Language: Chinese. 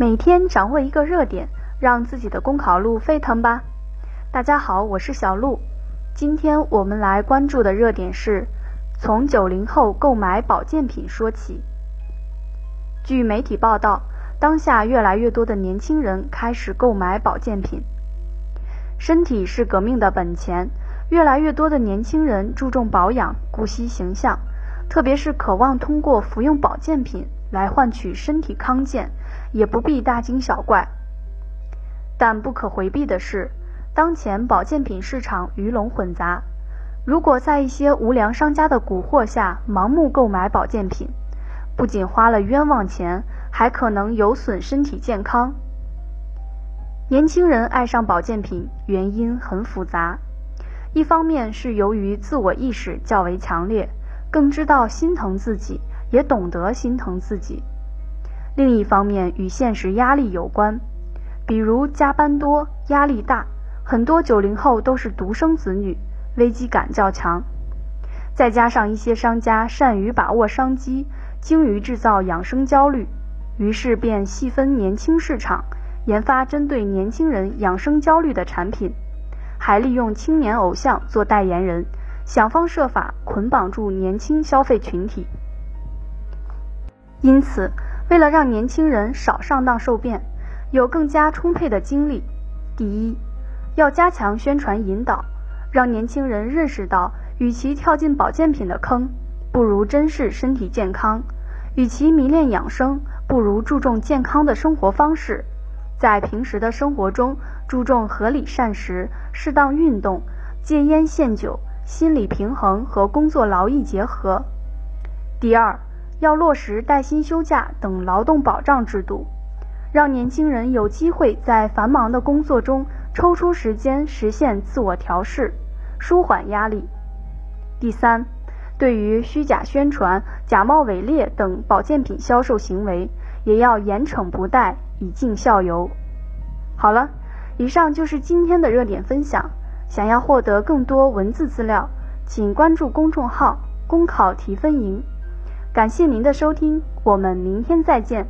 每天掌握一个热点，让自己的公考路沸腾吧！大家好，我是小鹿。今天我们来关注的热点是：从九零后购买保健品说起。据媒体报道，当下越来越多的年轻人开始购买保健品。身体是革命的本钱，越来越多的年轻人注重保养、顾惜形象，特别是渴望通过服用保健品来换取身体康健，也不必大惊小怪。但不可回避的是，当前保健品市场鱼龙混杂，如果在一些无良商家的蛊惑下盲目购买保健品，不仅花了冤枉钱，还可能有损身体健康。年轻人爱上保健品原因很复杂，一方面是由于自我意识较为强烈，更知道心疼自己，也懂得心疼自己；另一方面与现实压力有关，比如加班多、压力大，很多九零后都是独生子女，危机感较强。再加上一些商家善于把握商机。精于制造养生焦虑，于是便细分年轻市场，研发针对年轻人养生焦虑的产品，还利用青年偶像做代言人，想方设法捆绑住年轻消费群体。因此，为了让年轻人少上当受骗，有更加充沛的精力，第一，要加强宣传引导，让年轻人认识到，与其跳进保健品的坑。不如珍视身体健康，与其迷恋养生，不如注重健康的生活方式。在平时的生活中，注重合理膳食、适当运动、戒烟限酒、心理平衡和工作劳逸结合。第二，要落实带薪休假等劳动保障制度，让年轻人有机会在繁忙的工作中抽出时间实现自我调试，舒缓压力。第三。对于虚假宣传、假冒伪劣等保健品销售行为，也要严惩不贷，以儆效尤。好了，以上就是今天的热点分享。想要获得更多文字资料，请关注公众号“公考提分营”。感谢您的收听，我们明天再见。